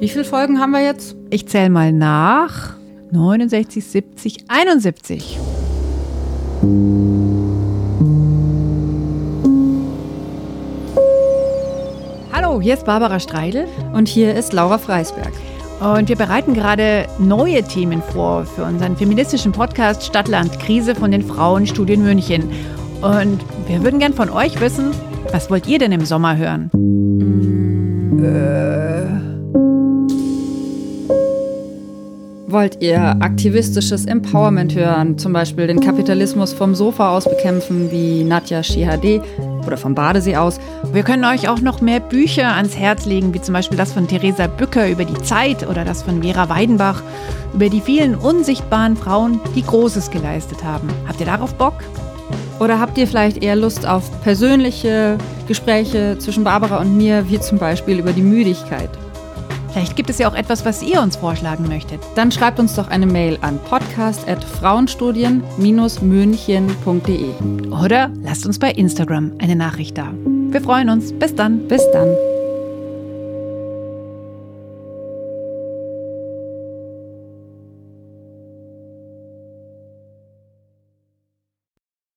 Wie viele Folgen haben wir jetzt? Ich zähle mal nach. 69, 70, 71. Hallo, hier ist Barbara Streidel. Und hier ist Laura Freisberg. Und wir bereiten gerade neue Themen vor für unseren feministischen Podcast Stadtland Krise von den Frauenstudien München. Und wir würden gern von euch wissen, was wollt ihr denn im Sommer hören? Äh. Wollt ihr aktivistisches Empowerment hören, zum Beispiel den Kapitalismus vom Sofa aus bekämpfen, wie Nadja Shihade oder vom Badesee aus? Wir können euch auch noch mehr Bücher ans Herz legen, wie zum Beispiel das von Theresa Bücker über die Zeit oder das von Vera Weidenbach über die vielen unsichtbaren Frauen, die Großes geleistet haben. Habt ihr darauf Bock? Oder habt ihr vielleicht eher Lust auf persönliche Gespräche zwischen Barbara und mir, wie zum Beispiel über die Müdigkeit? Vielleicht gibt es ja auch etwas, was ihr uns vorschlagen möchtet. Dann schreibt uns doch eine Mail an podcast.frauenstudien-münchen.de. Oder lasst uns bei Instagram eine Nachricht da. Wir freuen uns. Bis dann. Bis dann.